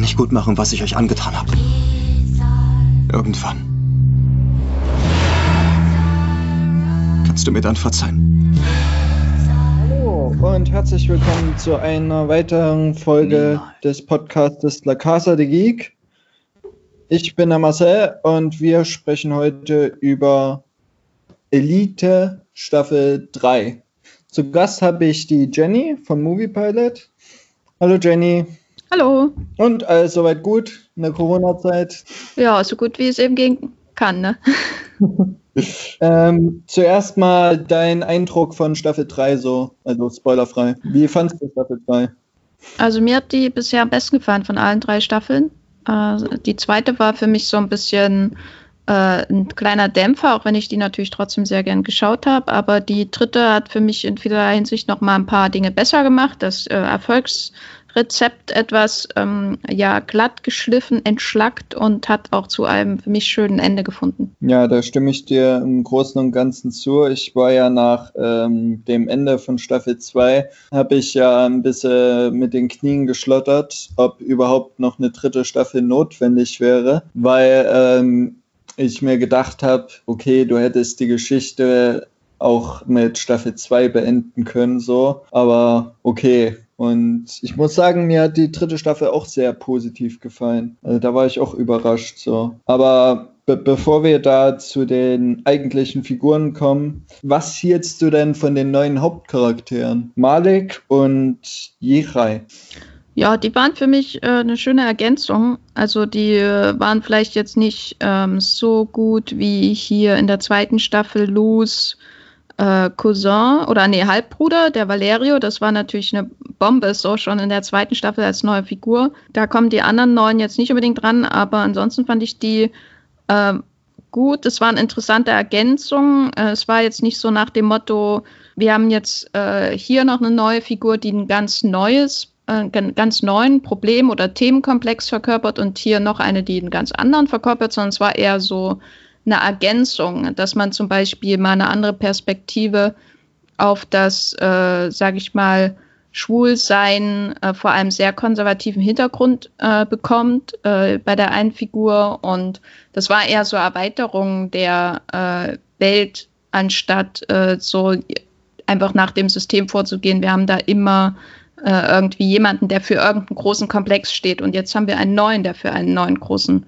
kann ich gut machen, was ich euch angetan habe. Irgendwann. Kannst du mir dann verzeihen? Hallo und herzlich willkommen zu einer weiteren Folge des Podcasts La Casa de Geek. Ich bin der Marcel und wir sprechen heute über Elite Staffel 3. Zu Gast habe ich die Jenny vom Movie Pilot. Hallo Jenny. Hallo. Und alles soweit gut in der Corona-Zeit? Ja, so gut wie es eben gehen kann, ne? ähm, zuerst mal dein Eindruck von Staffel 3 so, also spoilerfrei. Wie fandest du Staffel 3? Also mir hat die bisher am besten gefallen von allen drei Staffeln. Äh, die zweite war für mich so ein bisschen äh, ein kleiner Dämpfer, auch wenn ich die natürlich trotzdem sehr gern geschaut habe. Aber die dritte hat für mich in vieler Hinsicht noch mal ein paar Dinge besser gemacht. Das äh, Erfolgs Rezept etwas ähm, ja, glatt geschliffen, entschlackt und hat auch zu einem für mich schönen Ende gefunden. Ja, da stimme ich dir im Großen und Ganzen zu. Ich war ja nach ähm, dem Ende von Staffel 2, habe ich ja ein bisschen mit den Knien geschlottert, ob überhaupt noch eine dritte Staffel notwendig wäre, weil ähm, ich mir gedacht habe, okay, du hättest die Geschichte auch mit Staffel 2 beenden können, so. Aber okay. Und ich muss sagen, mir hat die dritte Staffel auch sehr positiv gefallen. Also da war ich auch überrascht, so. Aber be bevor wir da zu den eigentlichen Figuren kommen, was hieltst du denn von den neuen Hauptcharakteren? Malik und Jirai? Ja, die waren für mich äh, eine schöne Ergänzung. Also die äh, waren vielleicht jetzt nicht ähm, so gut wie hier in der zweiten Staffel Luz äh, Cousin oder nee, Halbbruder, der Valerio. Das war natürlich eine Bombe, so schon in der zweiten Staffel als neue Figur. Da kommen die anderen neuen jetzt nicht unbedingt dran, aber ansonsten fand ich die äh, gut. Es waren interessante Ergänzungen. Äh, es war jetzt nicht so nach dem Motto, wir haben jetzt äh, hier noch eine neue Figur, die ein ganz neues äh, ganz neuen Problem- oder Themenkomplex verkörpert und hier noch eine, die einen ganz anderen verkörpert, sondern es war eher so eine Ergänzung, dass man zum Beispiel mal eine andere Perspektive auf das, äh, sage ich mal, Schwulsein äh, vor einem sehr konservativen Hintergrund äh, bekommt äh, bei der einen Figur. Und das war eher so Erweiterung der äh, Welt, anstatt äh, so einfach nach dem System vorzugehen. Wir haben da immer äh, irgendwie jemanden, der für irgendeinen großen Komplex steht. Und jetzt haben wir einen neuen, der für einen neuen großen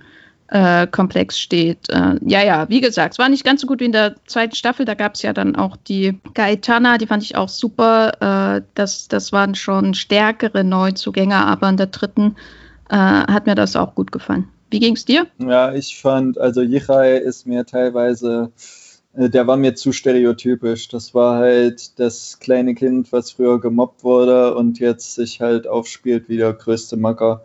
äh, Komplex steht. Äh, ja, ja, wie gesagt, es war nicht ganz so gut wie in der zweiten Staffel. Da gab es ja dann auch die Gaetana, die fand ich auch super. Äh, das, das waren schon stärkere Neuzugänge, aber in der dritten äh, hat mir das auch gut gefallen. Wie ging es dir? Ja, ich fand, also Yichai ist mir teilweise äh, der war mir zu stereotypisch. Das war halt das kleine Kind, was früher gemobbt wurde und jetzt sich halt aufspielt wie der größte Macker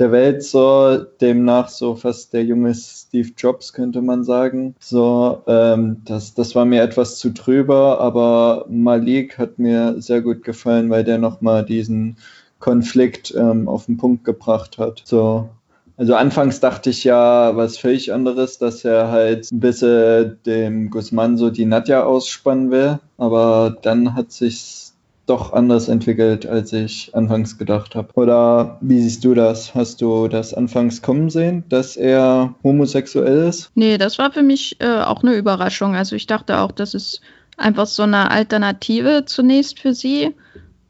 der Welt, so demnach so fast der junge Steve Jobs, könnte man sagen. So, ähm, das, das war mir etwas zu drüber, aber Malik hat mir sehr gut gefallen, weil der nochmal diesen Konflikt ähm, auf den Punkt gebracht hat. So, also anfangs dachte ich ja was völlig anderes, dass er halt ein bisschen dem Guzman so die Nadja ausspannen will. Aber dann hat sich doch anders entwickelt, als ich anfangs gedacht habe. Oder wie siehst du das? Hast du das anfangs kommen sehen, dass er homosexuell ist? Nee, das war für mich äh, auch eine Überraschung. Also ich dachte auch, das ist einfach so eine Alternative zunächst für sie.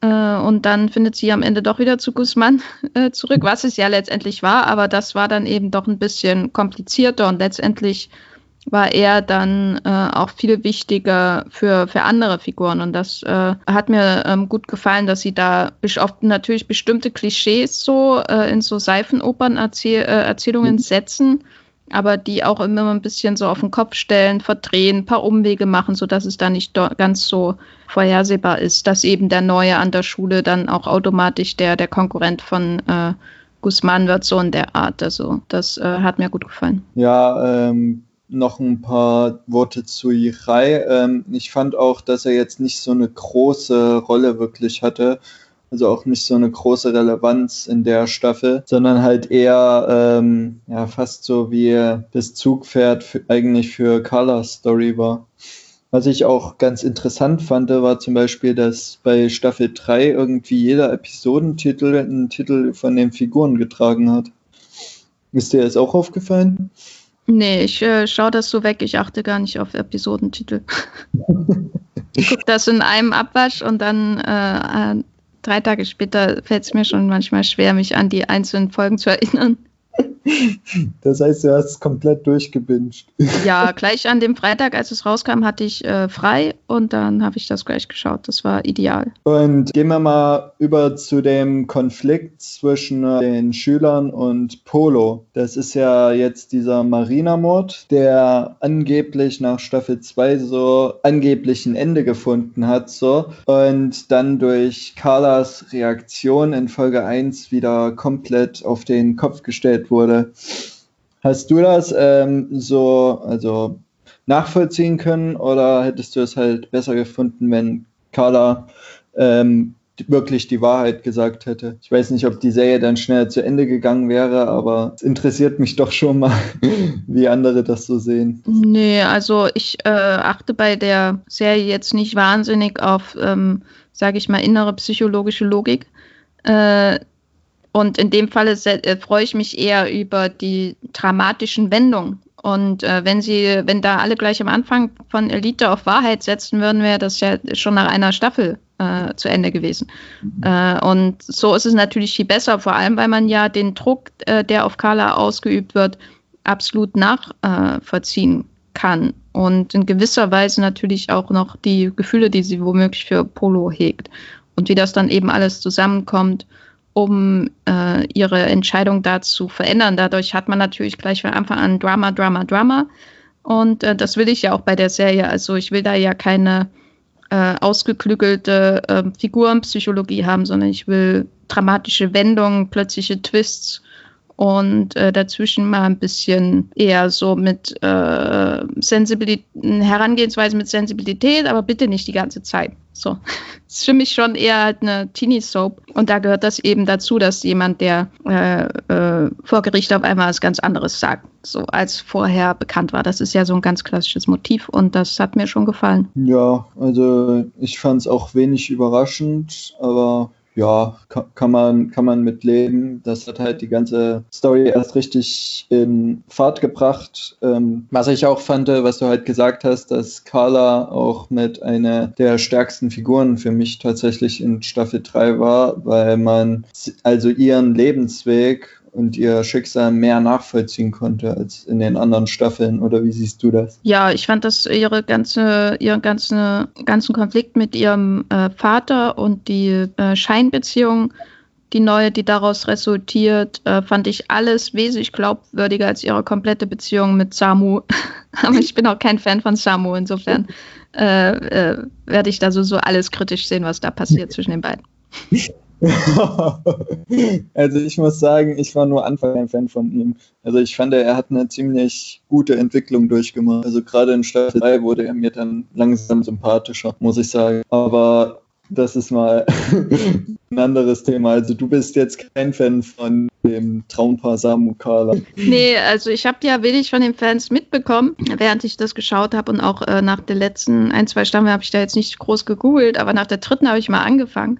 Äh, und dann findet sie am Ende doch wieder zu Guzman äh, zurück, was es ja letztendlich war, aber das war dann eben doch ein bisschen komplizierter und letztendlich war er dann äh, auch viel wichtiger für, für andere Figuren. Und das äh, hat mir ähm, gut gefallen, dass sie da oft natürlich bestimmte Klischees so äh, in so Seifenopern-Erzählungen -Erzähl mhm. setzen aber die auch immer ein bisschen so auf den Kopf stellen, verdrehen, ein paar Umwege machen, sodass es da nicht ganz so vorhersehbar ist, dass eben der Neue an der Schule dann auch automatisch der, der Konkurrent von äh, Guzman wird, so in der Art. Also das äh, hat mir gut gefallen. Ja, ähm, noch ein paar Worte zu Yichai. Ähm, ich fand auch, dass er jetzt nicht so eine große Rolle wirklich hatte also auch nicht so eine große Relevanz in der Staffel, sondern halt eher ähm, ja fast so wie das Zugpferd für, eigentlich für Carlas Story war. Was ich auch ganz interessant fand, war zum Beispiel, dass bei Staffel 3 irgendwie jeder Episodentitel einen Titel von den Figuren getragen hat. Ist dir das auch aufgefallen? Nee, ich äh, schaue das so weg. Ich achte gar nicht auf Episodentitel. ich gucke das in einem Abwasch und dann äh, äh drei Tage später fällt es mir schon manchmal schwer, mich an die einzelnen Folgen zu erinnern. Das heißt, du hast es komplett durchgebinged. Ja, gleich an dem Freitag, als es rauskam, hatte ich äh, frei und dann habe ich das gleich geschaut. Das war ideal. Und gehen wir mal über zu dem Konflikt zwischen äh, den Schülern und Polo. Das ist ja jetzt dieser Marina-Mord, der angeblich nach Staffel 2 so angeblich ein Ende gefunden hat. So. Und dann durch Carlas Reaktion in Folge 1 wieder komplett auf den Kopf gestellt wurde. Hast du das ähm, so also nachvollziehen können oder hättest du es halt besser gefunden, wenn Carla ähm, wirklich die Wahrheit gesagt hätte? Ich weiß nicht, ob die Serie dann schnell zu Ende gegangen wäre, aber es interessiert mich doch schon mal, wie andere das so sehen. Nee, also ich äh, achte bei der Serie jetzt nicht wahnsinnig auf, ähm, sage ich mal, innere psychologische Logik. Äh, und in dem Falle äh, freue ich mich eher über die dramatischen Wendungen. Und äh, wenn sie, wenn da alle gleich am Anfang von Elite auf Wahrheit setzen würden, wäre das ja schon nach einer Staffel äh, zu Ende gewesen. Mhm. Äh, und so ist es natürlich viel besser, vor allem weil man ja den Druck, äh, der auf Carla ausgeübt wird, absolut nachvollziehen kann. Und in gewisser Weise natürlich auch noch die Gefühle, die sie womöglich für Polo hegt. Und wie das dann eben alles zusammenkommt um äh, ihre Entscheidung da zu verändern. Dadurch hat man natürlich gleich von Anfang an Drama, Drama, Drama. Und äh, das will ich ja auch bei der Serie. Also ich will da ja keine äh, ausgeklügelte äh, Figurenpsychologie haben, sondern ich will dramatische Wendungen, plötzliche Twists und äh, dazwischen mal ein bisschen eher so mit äh, Sensibilität, Herangehensweise mit Sensibilität, aber bitte nicht die ganze Zeit. So. Das ist für mich schon eher halt eine Teenie-Soap. Und da gehört das eben dazu, dass jemand, der äh, äh, vor Gericht auf einmal was ganz anderes sagt, so als vorher bekannt war. Das ist ja so ein ganz klassisches Motiv und das hat mir schon gefallen. Ja, also ich fand es auch wenig überraschend, aber ja, kann, man, kann man mit leben. Das hat halt die ganze Story erst richtig in Fahrt gebracht. Ähm, was ich auch fand, was du halt gesagt hast, dass Carla auch mit einer der stärksten Figuren für mich tatsächlich in Staffel 3 war, weil man also ihren Lebensweg und ihr Schicksal mehr nachvollziehen konnte als in den anderen Staffeln. Oder wie siehst du das? Ja, ich fand, dass ihre ganze, ihren ganze, ganzen Konflikt mit ihrem äh, Vater und die äh, Scheinbeziehung, die neue, die daraus resultiert, äh, fand ich alles wesentlich glaubwürdiger als ihre komplette Beziehung mit Samu. Aber ich bin auch kein Fan von Samu, insofern äh, äh, werde ich da so, so alles kritisch sehen, was da passiert zwischen den beiden. also ich muss sagen, ich war nur Anfang ein Fan von ihm. Also ich fand, er hat eine ziemlich gute Entwicklung durchgemacht. Also gerade in Staffel 3 wurde er mir dann langsam sympathischer, muss ich sagen. Aber das ist mal ein anderes Thema. Also du bist jetzt kein Fan von dem Traumpaar Samu Kala. Nee, also ich habe ja wenig von den Fans mitbekommen, während ich das geschaut habe und auch äh, nach den letzten ein, zwei Stammen habe ich da jetzt nicht groß gegoogelt, aber nach der dritten habe ich mal angefangen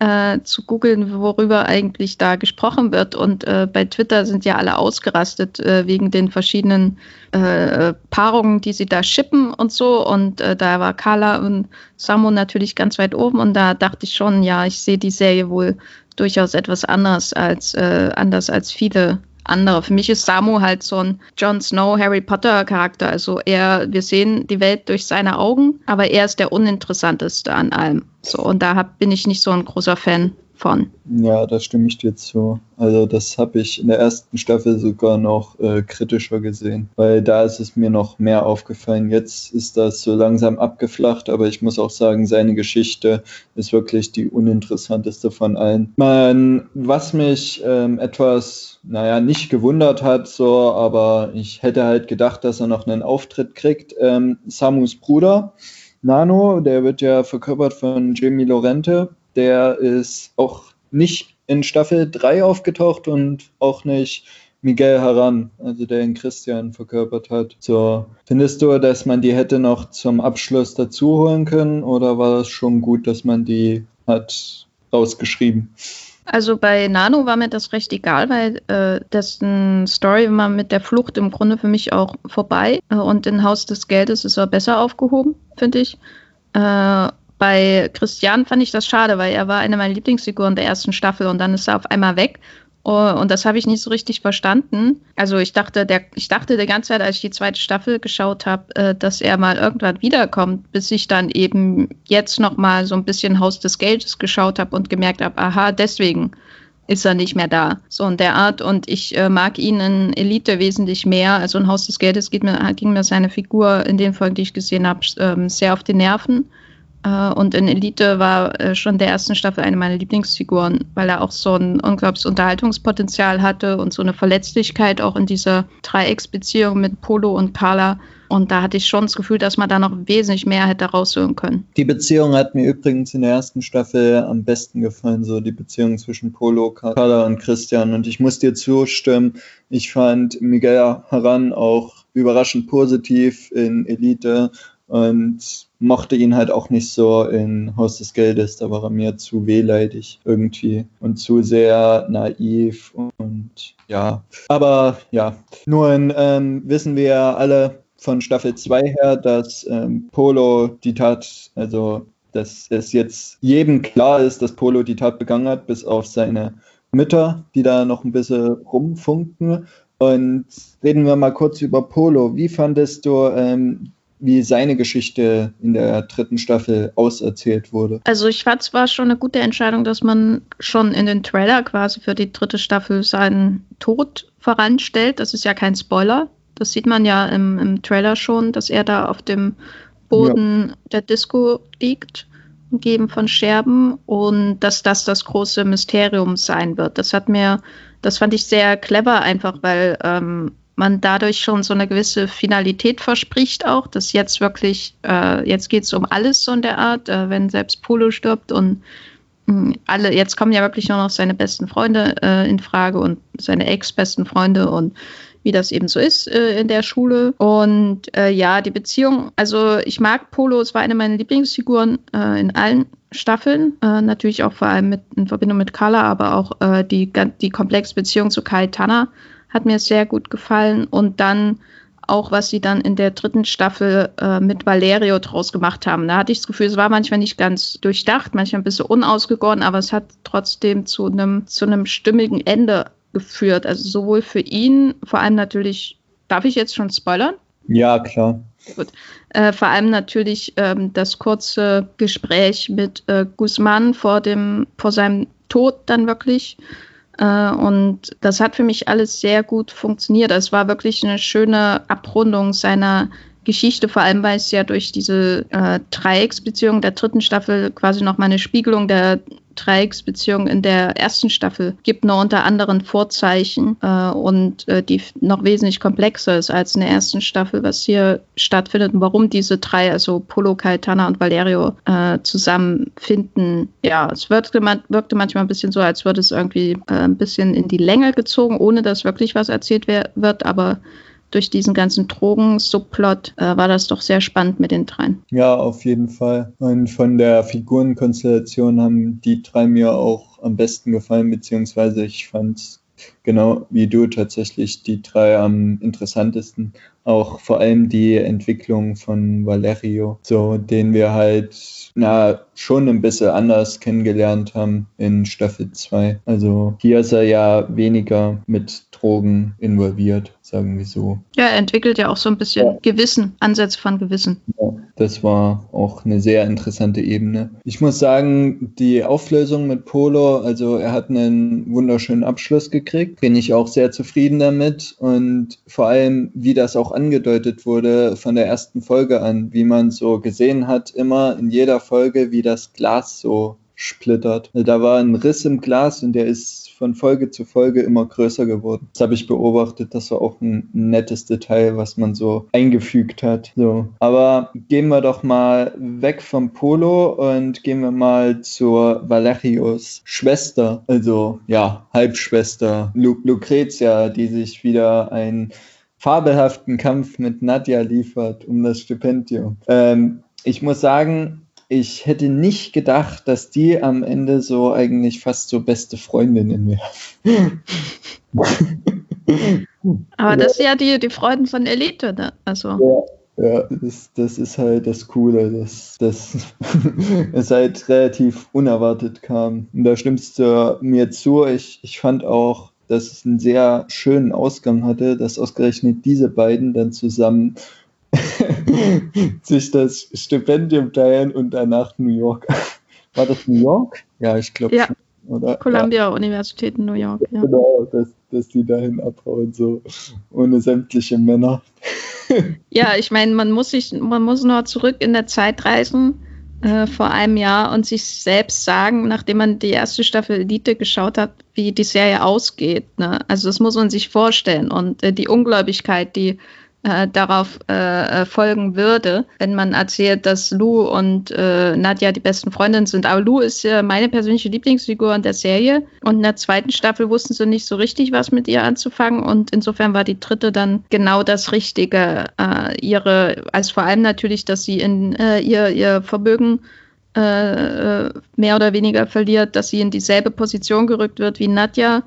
äh, zu googeln, worüber eigentlich da gesprochen wird. Und äh, bei Twitter sind ja alle ausgerastet äh, wegen den verschiedenen äh, Paarungen, die sie da schippen und so. Und äh, da war Carla und Samu natürlich ganz weit oben. Und da dachte ich schon, ja, ich sehe die Serie wohl durchaus etwas anders als äh, anders als viele andere. Für mich ist Samu halt so ein Jon Snow, Harry Potter Charakter. Also er, wir sehen die Welt durch seine Augen, aber er ist der uninteressanteste an allem. So, und da hab, bin ich nicht so ein großer Fan von. Ja, da stimme ich dir zu. Also das habe ich in der ersten Staffel sogar noch äh, kritischer gesehen, weil da ist es mir noch mehr aufgefallen. Jetzt ist das so langsam abgeflacht, aber ich muss auch sagen, seine Geschichte ist wirklich die uninteressanteste von allen. Man, was mich ähm, etwas, naja, nicht gewundert hat, so, aber ich hätte halt gedacht, dass er noch einen Auftritt kriegt. Ähm, Samus Bruder. Nano, der wird ja verkörpert von Jamie Lorente, der ist auch nicht in Staffel 3 aufgetaucht und auch nicht Miguel Haran, also der in Christian verkörpert hat. So, findest du, dass man die hätte noch zum Abschluss dazu holen können oder war das schon gut, dass man die hat rausgeschrieben? Also bei Nano war mir das recht egal, weil äh, dessen Story war mit der Flucht im Grunde für mich auch vorbei. Äh, und in Haus des Geldes ist er besser aufgehoben, finde ich. Äh, bei Christian fand ich das schade, weil er war eine meiner Lieblingsfiguren der ersten Staffel und dann ist er auf einmal weg. Oh, und das habe ich nicht so richtig verstanden. Also ich dachte, der, ich dachte die ganze Zeit, als ich die zweite Staffel geschaut habe, äh, dass er mal irgendwann wiederkommt, bis ich dann eben jetzt noch mal so ein bisschen Haus des Geldes geschaut habe und gemerkt habe, aha, deswegen ist er nicht mehr da. So in der Art. Und ich äh, mag ihn in Elite wesentlich mehr. Also in Haus des Geldes mir, ging mir seine Figur in den Folgen, die ich gesehen habe, ähm, sehr auf die Nerven. Äh, und in Elite war äh, schon der ersten Staffel eine meiner Lieblingsfiguren, weil er auch so ein unglaubliches Unterhaltungspotenzial hatte und so eine Verletzlichkeit auch in dieser Dreiecksbeziehung mit Polo und Carla. Und da hatte ich schon das Gefühl, dass man da noch wesentlich mehr hätte rausholen können. Die Beziehung hat mir übrigens in der ersten Staffel am besten gefallen, so die Beziehung zwischen Polo, Carla und Christian. Und ich muss dir zustimmen, ich fand Miguel Haran auch überraschend positiv in Elite und mochte ihn halt auch nicht so in Haus des Geldes. Da war er mir zu wehleidig irgendwie und zu sehr naiv und ja. Aber ja, nun ähm, wissen wir alle von Staffel 2 her, dass ähm, Polo die Tat, also dass es jetzt jedem klar ist, dass Polo die Tat begangen hat, bis auf seine Mütter, die da noch ein bisschen rumfunken. Und reden wir mal kurz über Polo. Wie fandest du ähm, wie seine Geschichte in der dritten Staffel auserzählt wurde. Also ich fand es war schon eine gute Entscheidung, dass man schon in den Trailer quasi für die dritte Staffel seinen Tod voranstellt. Das ist ja kein Spoiler. Das sieht man ja im, im Trailer schon, dass er da auf dem Boden ja. der Disco liegt, umgeben von Scherben und dass das das große Mysterium sein wird. Das hat mir, das fand ich sehr clever einfach, weil ähm, man dadurch schon so eine gewisse Finalität verspricht auch, dass jetzt wirklich, äh, jetzt geht es um alles so in der Art, äh, wenn selbst Polo stirbt und mh, hm, alle, jetzt kommen ja wirklich nur noch seine besten Freunde äh, in Frage und seine ex-besten Freunde und wie das eben so ist äh, in der Schule. Und äh, ja, die Beziehung, also ich mag Polo, es war eine meiner Lieblingsfiguren äh, in allen Staffeln, natürlich auch vor allem mit, in Verbindung mit Carla, aber auch die, die komplexe Beziehung zu Kai Tanner hat mir sehr gut gefallen. Und dann auch, was sie dann in der dritten Staffel äh, mit Valerio draus gemacht haben. Da hatte ich das Gefühl, es war manchmal nicht ganz durchdacht, manchmal ein bisschen unausgegoren, aber es hat trotzdem zu einem, zu einem stimmigen Ende geführt. Also sowohl für ihn, vor allem natürlich, darf ich jetzt schon spoilern? Ja, klar. Gut. Äh, vor allem natürlich ähm, das kurze Gespräch mit äh, Guzman vor, dem, vor seinem Tod dann wirklich. Äh, und das hat für mich alles sehr gut funktioniert. Es war wirklich eine schöne Abrundung seiner Geschichte, vor allem weil es ja durch diese äh, Dreiecksbeziehung der dritten Staffel quasi nochmal eine Spiegelung der Dreiecksbeziehung in der ersten Staffel gibt, nur unter anderen Vorzeichen äh, und äh, die noch wesentlich komplexer ist als in der ersten Staffel, was hier stattfindet und warum diese drei, also Polo, Caetana und Valerio, äh, zusammenfinden. Ja, es wirkte, man, wirkte manchmal ein bisschen so, als würde es irgendwie äh, ein bisschen in die Länge gezogen, ohne dass wirklich was erzählt wird, aber durch diesen ganzen Drogen-Subplot äh, war das doch sehr spannend mit den dreien. Ja, auf jeden Fall. Und von der Figurenkonstellation haben die drei mir auch am besten gefallen, beziehungsweise ich fand genau wie du tatsächlich die drei am interessantesten. Auch vor allem die Entwicklung von Valerio, so den wir halt na, schon ein bisschen anders kennengelernt haben in Staffel 2. Also hier ist er ja weniger mit Drogen involviert, sagen wir so. Ja, er entwickelt ja auch so ein bisschen ja. Gewissen, Ansätze von Gewissen. Ja, das war auch eine sehr interessante Ebene. Ich muss sagen, die Auflösung mit Polo, also er hat einen wunderschönen Abschluss gekriegt, bin ich auch sehr zufrieden damit und vor allem, wie das auch angedeutet wurde von der ersten Folge an, wie man so gesehen hat, immer in jeder Folge, wie das Glas so zersplittert. Da war ein Riss im Glas und der ist von Folge zu Folge immer größer geworden. Das habe ich beobachtet. Das war auch ein nettes Detail, was man so eingefügt hat. So. Aber gehen wir doch mal weg vom Polo und gehen wir mal zur Valerios Schwester, also ja, Halbschwester Lu Lucretia, die sich wieder ein fabelhaften Kampf mit Nadja liefert um das Stipendium. Ähm, ich muss sagen, ich hätte nicht gedacht, dass die am Ende so eigentlich fast so beste Freundinnen wären. Aber das ist ja die, die Freuden von Elite, ne? Also. Ja, ja das, das ist halt das Coole, dass das es halt relativ unerwartet kam. Und da stimmst du mir zu. Ich, ich fand auch, dass es einen sehr schönen Ausgang hatte, dass ausgerechnet diese beiden dann zusammen sich das Stipendium teilen und danach New York. War das New York? Ja, ich glaube. Ja. Oder? Columbia ja. Universität in New York, ja. Genau, dass, dass die dahin abhauen, so ohne sämtliche Männer. ja, ich meine, man muss sich, man muss noch zurück in der Zeit reisen äh, vor einem Jahr und sich selbst sagen, nachdem man die erste Staffel Elite geschaut hat, wie die Serie ausgeht. Ne? Also das muss man sich vorstellen und äh, die Ungläubigkeit, die äh, darauf äh, äh, folgen würde, wenn man erzählt, dass Lou und äh, Nadja die besten Freundinnen sind. Aber Lou ist ja meine persönliche Lieblingsfigur in der Serie. Und in der zweiten Staffel wussten sie nicht so richtig, was mit ihr anzufangen. Und insofern war die dritte dann genau das Richtige. Äh, ihre, also vor allem natürlich, dass sie in äh, ihr, ihr Vermögen mehr oder weniger verliert, dass sie in dieselbe Position gerückt wird wie Nadja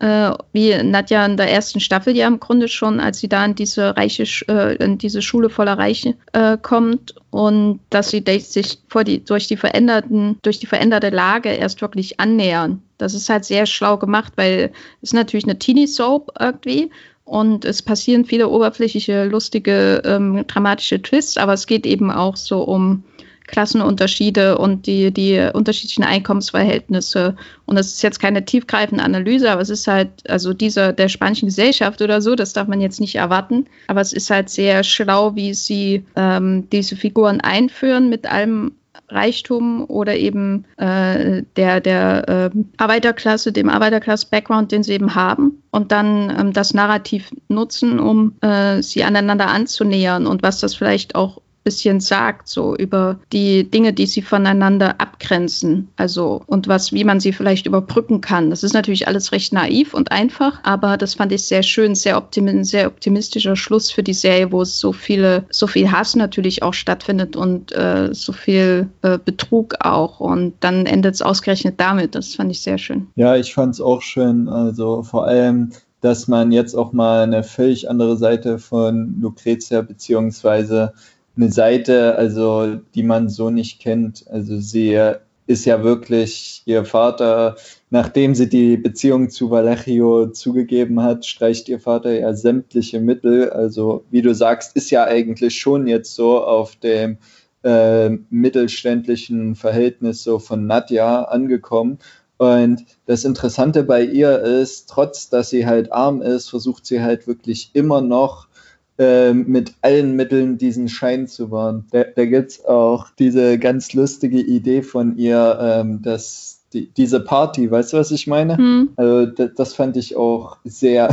äh, wie Nadja in der ersten Staffel ja im Grunde schon, als sie da in diese reiche, äh, in diese Schule voller Reiche äh, kommt und dass sie sich vor die, durch die veränderten, durch die veränderte Lage erst wirklich annähern. Das ist halt sehr schlau gemacht, weil es natürlich eine Teenie-Soap irgendwie und es passieren viele oberflächliche, lustige, ähm, dramatische Twists, aber es geht eben auch so um Klassenunterschiede und die, die unterschiedlichen Einkommensverhältnisse. Und das ist jetzt keine tiefgreifende Analyse, aber es ist halt, also dieser der spanischen Gesellschaft oder so, das darf man jetzt nicht erwarten. Aber es ist halt sehr schlau, wie sie ähm, diese Figuren einführen mit allem Reichtum oder eben äh, der, der äh, Arbeiterklasse, dem Arbeiterklasse-Background, den sie eben haben und dann ähm, das Narrativ nutzen, um äh, sie aneinander anzunähern und was das vielleicht auch bisschen sagt, so über die Dinge, die sie voneinander abgrenzen. Also und was, wie man sie vielleicht überbrücken kann. Das ist natürlich alles recht naiv und einfach, aber das fand ich sehr schön, sehr, optimi sehr optimistischer Schluss für die Serie, wo es so viele, so viel Hass natürlich auch stattfindet und äh, so viel äh, Betrug auch. Und dann endet es ausgerechnet damit. Das fand ich sehr schön. Ja, ich fand es auch schön. Also vor allem dass man jetzt auch mal eine völlig andere Seite von Lucrezia beziehungsweise eine Seite, also die man so nicht kennt. Also sie ist ja wirklich ihr Vater, nachdem sie die Beziehung zu Valerio zugegeben hat, streicht ihr Vater ja sämtliche Mittel. Also wie du sagst, ist ja eigentlich schon jetzt so auf dem äh, mittelständlichen Verhältnis so von Nadja angekommen. Und das Interessante bei ihr ist, trotz dass sie halt arm ist, versucht sie halt wirklich immer noch ähm, mit allen Mitteln diesen Schein zu wahren. Da, da gibt es auch diese ganz lustige Idee von ihr, ähm, dass die, diese Party, weißt du, was ich meine? Hm. Also das, das fand ich auch sehr,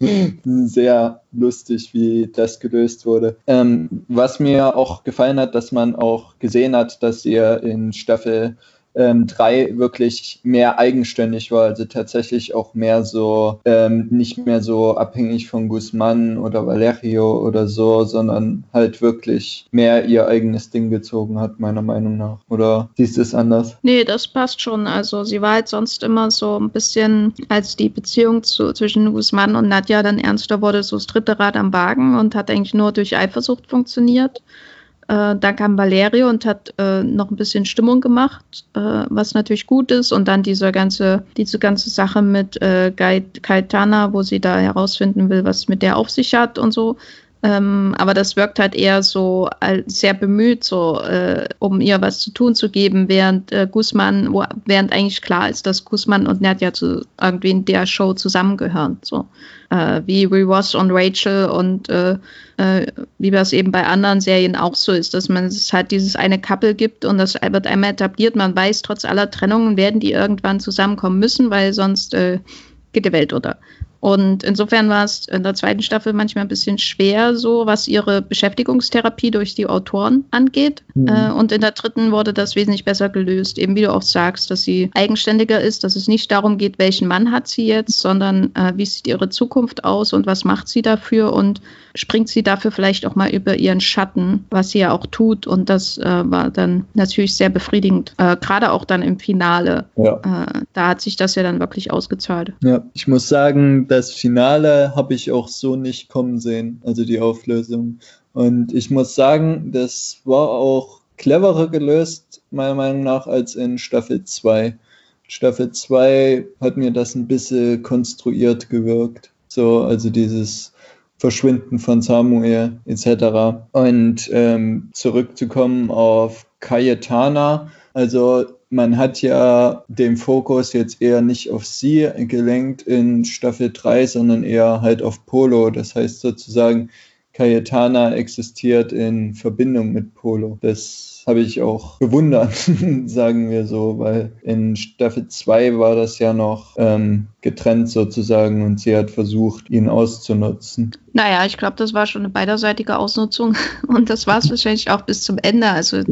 sehr lustig, wie das gelöst wurde. Ähm, was mir auch gefallen hat, dass man auch gesehen hat, dass ihr in Staffel ähm, drei wirklich mehr eigenständig war, also tatsächlich auch mehr so, ähm, nicht mehr so abhängig von Guzman oder Valerio oder so, sondern halt wirklich mehr ihr eigenes Ding gezogen hat, meiner Meinung nach. Oder siehst du es anders? Nee, das passt schon. Also sie war halt sonst immer so ein bisschen, als die Beziehung zu, zwischen Guzman und Nadja dann ernster wurde, so das dritte Rad am Wagen und hat eigentlich nur durch Eifersucht funktioniert. Äh, da kam Valerio und hat äh, noch ein bisschen Stimmung gemacht, äh, was natürlich gut ist. Und dann diese ganze, diese ganze Sache mit äh, Gaetana, wo sie da herausfinden will, was mit der auf sich hat und so. Ähm, aber das wirkt halt eher so sehr bemüht, so äh, um ihr was zu tun zu geben, während äh, Guzman, wo, während eigentlich klar ist, dass Guzman und Nadja zu irgendwie in der Show zusammengehören. So äh, wie We Was on Rachel und äh, äh, wie das eben bei anderen Serien auch so ist, dass man es halt dieses eine Couple gibt und das wird einmal etabliert. Man weiß, trotz aller Trennungen werden die irgendwann zusammenkommen müssen, weil sonst äh, geht die Welt unter. Und insofern war es in der zweiten Staffel manchmal ein bisschen schwer, so was ihre Beschäftigungstherapie durch die Autoren angeht. Mhm. Äh, und in der dritten wurde das wesentlich besser gelöst. Eben wie du auch sagst, dass sie eigenständiger ist, dass es nicht darum geht, welchen Mann hat sie jetzt, sondern äh, wie sieht ihre Zukunft aus und was macht sie dafür und springt sie dafür vielleicht auch mal über ihren Schatten, was sie ja auch tut. Und das äh, war dann natürlich sehr befriedigend, äh, gerade auch dann im Finale. Ja. Äh, da hat sich das ja dann wirklich ausgezahlt. Ja, ich muss sagen, das Finale habe ich auch so nicht kommen sehen, also die Auflösung. Und ich muss sagen, das war auch cleverer gelöst, meiner Meinung nach, als in Staffel 2. Staffel 2 hat mir das ein bisschen konstruiert gewirkt. So, also dieses Verschwinden von Samuel etc. Und ähm, zurückzukommen auf Cayetana, also man hat ja den Fokus jetzt eher nicht auf sie gelenkt in Staffel 3, sondern eher halt auf Polo. Das heißt sozusagen, Cayetana existiert in Verbindung mit Polo. Das habe ich auch bewundert, sagen wir so, weil in Staffel 2 war das ja noch ähm, getrennt sozusagen und sie hat versucht, ihn auszunutzen. Naja, ich glaube, das war schon eine beiderseitige Ausnutzung und das war es wahrscheinlich auch bis zum Ende. Also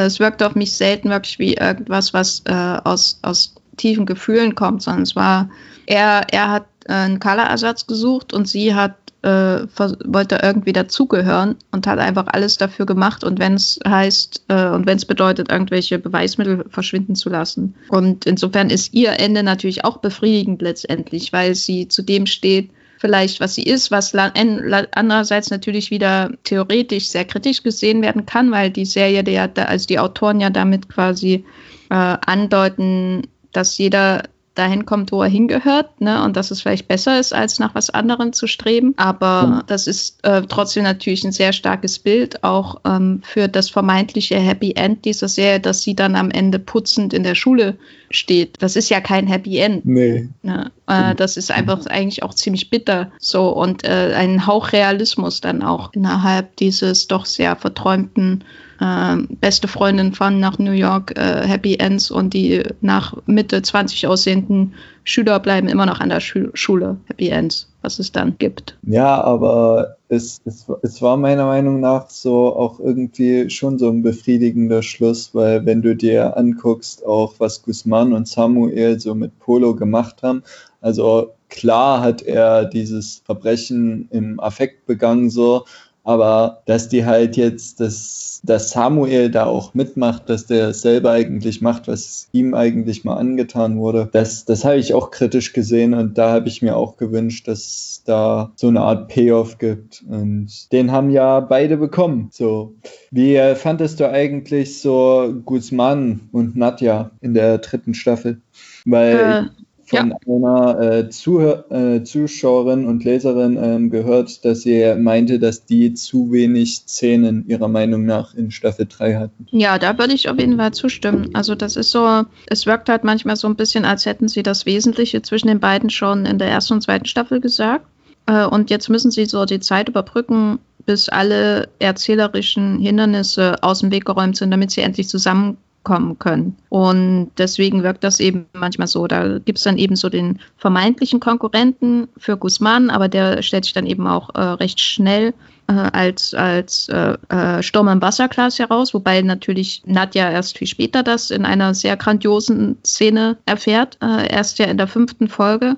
es wirkt auf mich selten wirklich wie irgendwas, was äh, aus, aus tiefen Gefühlen kommt, sondern es war, er, er hat äh, einen Color-Ersatz gesucht und sie hat äh, wollte irgendwie dazugehören und hat einfach alles dafür gemacht und wenn es heißt äh, und wenn es bedeutet, irgendwelche Beweismittel verschwinden zu lassen. Und insofern ist ihr Ende natürlich auch befriedigend letztendlich, weil sie zu dem steht, vielleicht was sie ist, was andererseits natürlich wieder theoretisch sehr kritisch gesehen werden kann, weil die Serie, der, also die Autoren ja damit quasi äh, andeuten, dass jeder dahin kommt, wo er hingehört, ne? Und dass es vielleicht besser ist, als nach was anderem zu streben. Aber das ist äh, trotzdem natürlich ein sehr starkes Bild, auch ähm, für das vermeintliche Happy End dieser Serie, dass sie dann am Ende putzend in der Schule steht. Das ist ja kein Happy End. Nee. Ne? Äh, das ist einfach eigentlich auch ziemlich bitter. So und äh, ein Hauch Realismus dann auch innerhalb dieses doch sehr verträumten äh, beste Freundin fahren nach New York, äh, Happy Ends und die nach Mitte 20 aussehenden Schüler bleiben immer noch an der Schu Schule, Happy Ends, was es dann gibt. Ja, aber es, es, es war meiner Meinung nach so auch irgendwie schon so ein befriedigender Schluss, weil wenn du dir anguckst, auch was Guzman und Samuel so mit Polo gemacht haben, also klar hat er dieses Verbrechen im Affekt begangen so, aber dass die halt jetzt, dass, dass Samuel da auch mitmacht, dass der selber eigentlich macht, was ihm eigentlich mal angetan wurde, das, das habe ich auch kritisch gesehen und da habe ich mir auch gewünscht, dass da so eine Art Payoff gibt. Und den haben ja beide bekommen. So. Wie fandest du eigentlich so Guzman und Nadja in der dritten Staffel? Weil äh, von ja. einer äh, Zuhör äh, Zuschauerin und Leserin ähm, gehört, dass sie meinte, dass die zu wenig Szenen ihrer Meinung nach in Staffel 3 hatten. Ja, da würde ich auf jeden Fall zustimmen. Also das ist so, es wirkt halt manchmal so ein bisschen, als hätten sie das Wesentliche zwischen den beiden schon in der ersten und zweiten Staffel gesagt. Äh, und jetzt müssen sie so die Zeit überbrücken, bis alle erzählerischen Hindernisse aus dem Weg geräumt sind, damit sie endlich zusammenkommen kommen können. Und deswegen wirkt das eben manchmal so. Da gibt es dann eben so den vermeintlichen Konkurrenten für Guzman, aber der stellt sich dann eben auch äh, recht schnell äh, als, als äh, äh Sturm im Wasserglas heraus, wobei natürlich Nadja erst viel später das in einer sehr grandiosen Szene erfährt, äh, erst ja in der fünften Folge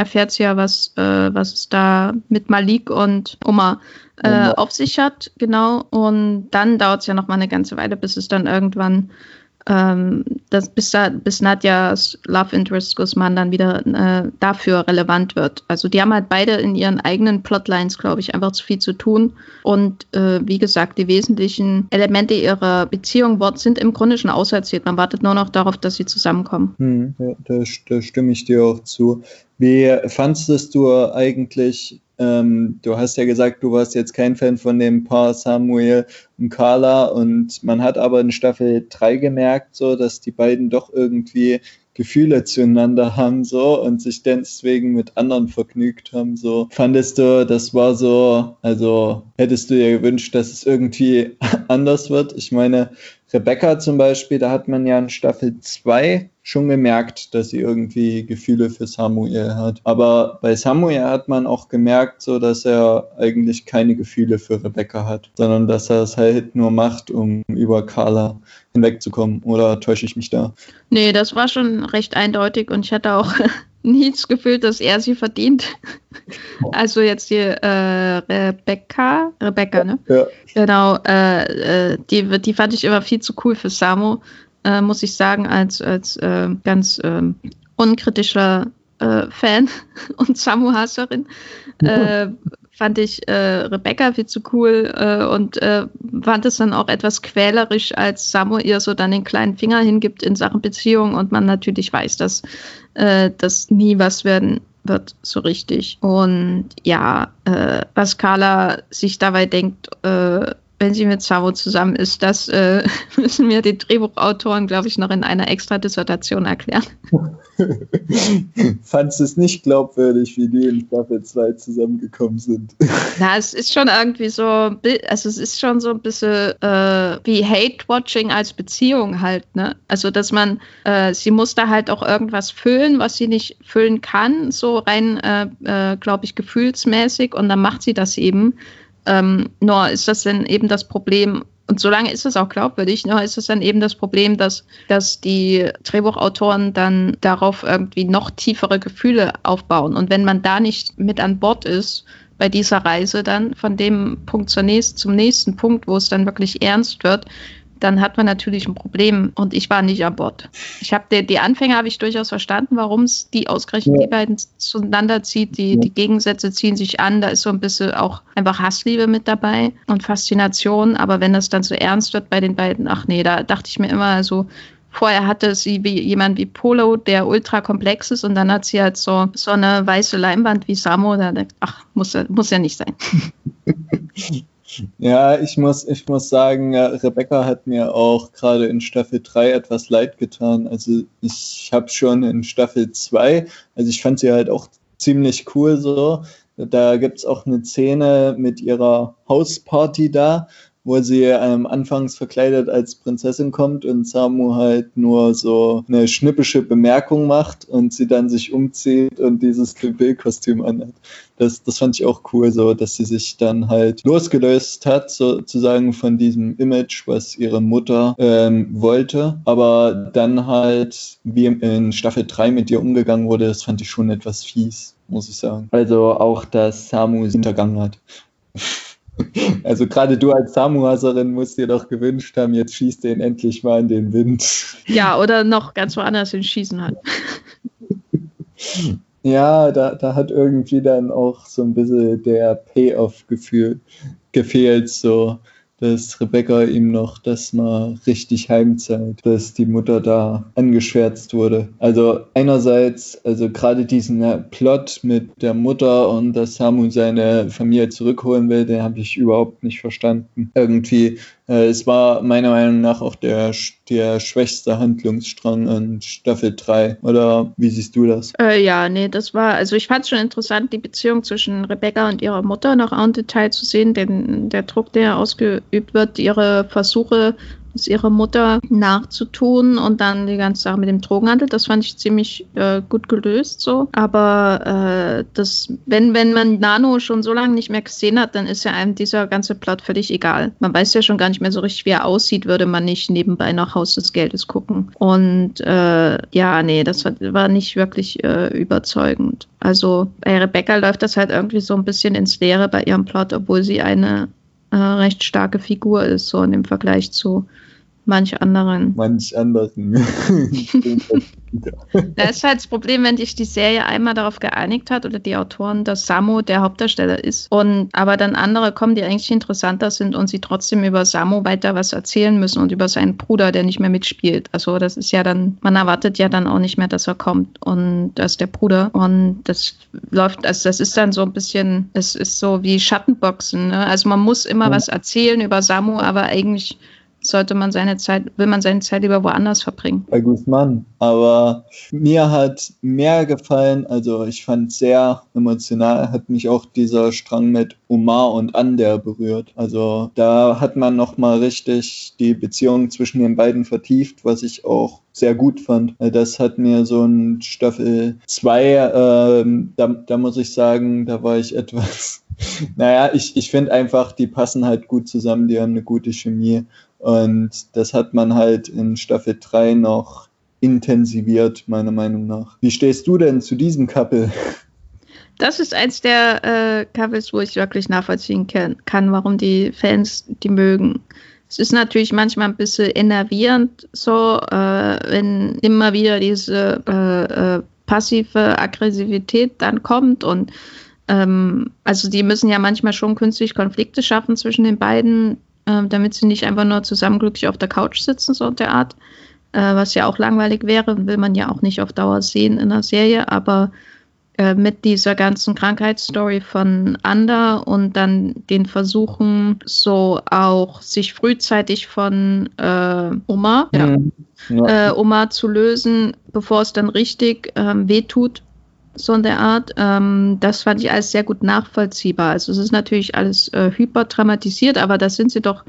erfährt sie ja, was, äh, was es da mit Malik und Oma äh, auf sich hat, genau. Und dann dauert es ja noch mal eine ganze Weile, bis es dann irgendwann ähm, dass bis, da, bis Nadjas Love Interest Guzman dann wieder äh, dafür relevant wird. Also die haben halt beide in ihren eigenen Plotlines, glaube ich, einfach zu viel zu tun. Und äh, wie gesagt, die wesentlichen Elemente ihrer Beziehung sind im Grunde schon auserzählt. Man wartet nur noch darauf, dass sie zusammenkommen. Hm, ja, da, da stimme ich dir auch zu. Wie fandest du eigentlich ähm, du hast ja gesagt, du warst jetzt kein Fan von dem Paar Samuel und Carla und man hat aber in Staffel 3 gemerkt, so, dass die beiden doch irgendwie Gefühle zueinander haben so und sich deswegen mit anderen vergnügt haben so. Fandest du, das war so, also hättest du dir gewünscht, dass es irgendwie anders wird? Ich meine, Rebecca zum Beispiel, da hat man ja in Staffel 2 schon gemerkt, dass sie irgendwie Gefühle für Samuel hat. Aber bei Samuel hat man auch gemerkt, so dass er eigentlich keine Gefühle für Rebecca hat, sondern dass er es halt nur macht, um über Carla hinwegzukommen. Oder täusche ich mich da? Nee, das war schon recht eindeutig und ich hatte auch nie das Gefühl, dass er sie verdient. Also jetzt die äh, Rebecca, Rebecca, ne? Ja. Genau, äh, äh, die, die fand ich immer viel zu cool für Samu, äh, muss ich sagen, als, als äh, ganz ähm, unkritischer äh, Fan und Samu-Hasserin. Mhm fand ich äh, Rebecca viel zu cool äh, und äh, fand es dann auch etwas quälerisch, als Samu ihr so dann den kleinen Finger hingibt in Sachen Beziehung und man natürlich weiß, dass äh, das nie was werden wird so richtig. Und ja, äh, was Carla sich dabei denkt, äh, wenn sie mit Savo zusammen ist, das äh, müssen mir die Drehbuchautoren, glaube ich, noch in einer extra Dissertation erklären. Fandest du es nicht glaubwürdig, wie die in Staffel 2 zusammengekommen sind? Na, es ist schon irgendwie so, also es ist schon so ein bisschen äh, wie Hate-Watching als Beziehung halt, ne? Also, dass man, äh, sie muss da halt auch irgendwas füllen, was sie nicht füllen kann, so rein, äh, äh glaube ich, gefühlsmäßig und dann macht sie das eben. Ähm, nur ist das dann eben das Problem, und solange ist es auch glaubwürdig, nur ist es dann eben das Problem, dass, dass die Drehbuchautoren dann darauf irgendwie noch tiefere Gefühle aufbauen. Und wenn man da nicht mit an Bord ist, bei dieser Reise dann von dem Punkt zur nächsten, zum nächsten Punkt, wo es dann wirklich ernst wird, dann hat man natürlich ein Problem und ich war nicht an Bord. Ich habe die, die Anfänge habe ich durchaus verstanden, warum es die ausgerechnet ja. die beiden zueinander zieht. Die, ja. die Gegensätze ziehen sich an, da ist so ein bisschen auch einfach Hassliebe mit dabei und Faszination. Aber wenn das dann so ernst wird bei den beiden, ach nee, da dachte ich mir immer so, Vorher hatte sie wie jemand wie Polo, der ultra komplex ist, und dann hat sie halt so, so eine weiße Leinwand wie Samo. Da denkt, ach, muss, muss ja nicht sein. Ja, ich muss, ich muss sagen, Rebecca hat mir auch gerade in Staffel 3 etwas leid getan. Also ich habe schon in Staffel 2, also ich fand sie halt auch ziemlich cool so. Da gibt es auch eine Szene mit ihrer Hausparty da, wo sie ähm, anfangs verkleidet als Prinzessin kommt und Samu halt nur so eine schnippische Bemerkung macht und sie dann sich umzieht und dieses Bill-Kostüm anhat. Das, das fand ich auch cool, so dass sie sich dann halt losgelöst hat, sozusagen von diesem Image, was ihre Mutter ähm, wollte, aber dann halt wie in Staffel 3 mit ihr umgegangen wurde, das fand ich schon etwas fies, muss ich sagen. Also auch, dass Samu sie hintergangen hat. Also gerade du als Samuhaserin musst dir doch gewünscht haben, jetzt schießt den endlich mal in den Wind. Ja, oder noch ganz woanders hin schießen hat. Ja, da, da hat irgendwie dann auch so ein bisschen der Payoff-Gefühl gefehlt, so dass Rebecca ihm noch das mal richtig heimzeigt, dass die Mutter da angeschwärzt wurde. Also einerseits, also gerade diesen äh, Plot mit der Mutter und dass Samu seine Familie zurückholen will, den habe ich überhaupt nicht verstanden. Irgendwie es war meiner Meinung nach auch der, der schwächste Handlungsstrang in Staffel 3. Oder wie siehst du das? Äh, ja, nee, das war, also ich fand es schon interessant, die Beziehung zwischen Rebecca und ihrer Mutter noch en Detail zu sehen, denn der Druck, der ausgeübt wird, ihre Versuche es ihrer Mutter nachzutun und dann die ganze Sache mit dem Drogenhandel. Das fand ich ziemlich äh, gut gelöst so. Aber äh, das, wenn, wenn man Nano schon so lange nicht mehr gesehen hat, dann ist ja einem dieser ganze Plot völlig egal. Man weiß ja schon gar nicht mehr so richtig, wie er aussieht, würde man nicht nebenbei nach Haus des Geldes gucken. Und äh, ja, nee, das war, war nicht wirklich äh, überzeugend. Also bei Rebecca läuft das halt irgendwie so ein bisschen ins Leere bei ihrem Plot, obwohl sie eine äh, recht starke Figur ist, so dem Vergleich zu manch anderen. Manch anderen. das ist halt das Problem, wenn sich die Serie einmal darauf geeinigt hat oder die Autoren, dass Samu der Hauptdarsteller ist und aber dann andere kommen, die eigentlich interessanter sind und sie trotzdem über Samu weiter was erzählen müssen und über seinen Bruder, der nicht mehr mitspielt. Also das ist ja dann, man erwartet ja dann auch nicht mehr, dass er kommt und das ist der Bruder und das läuft, also das ist dann so ein bisschen, es ist so wie Schattenboxen. Ne? Also man muss immer was erzählen über Samu, aber eigentlich sollte man seine Zeit, will man seine Zeit lieber woanders verbringen. Bei Guzman. Aber mir hat mehr gefallen, also ich fand sehr emotional, hat mich auch dieser Strang mit Omar und Ander berührt. Also da hat man nochmal richtig die Beziehung zwischen den beiden vertieft, was ich auch sehr gut fand. Das hat mir so ein Staffel 2, äh, da, da muss ich sagen, da war ich etwas naja, ich, ich finde einfach, die passen halt gut zusammen, die haben eine gute Chemie. Und das hat man halt in Staffel 3 noch intensiviert, meiner Meinung nach. Wie stehst du denn zu diesem Couple? Das ist eins der äh, Couples, wo ich wirklich nachvollziehen kann, kann, warum die Fans die mögen. Es ist natürlich manchmal ein bisschen enervierend, so, äh, wenn immer wieder diese äh, äh passive Aggressivität dann kommt und ähm, also die müssen ja manchmal schon künstlich Konflikte schaffen zwischen den beiden, äh, damit sie nicht einfach nur zusammen glücklich auf der Couch sitzen, so der Art. Äh, was ja auch langweilig wäre, will man ja auch nicht auf Dauer sehen in der Serie, aber äh, mit dieser ganzen Krankheitsstory von Anda und dann den Versuchen, so auch sich frühzeitig von äh, Oma, mhm. ja. Äh, Oma zu lösen, bevor es dann richtig ähm, wehtut, so in der Art. Ähm, das fand ich alles sehr gut nachvollziehbar. Also es ist natürlich alles äh, hyperdramatisiert, aber da sind sie doch,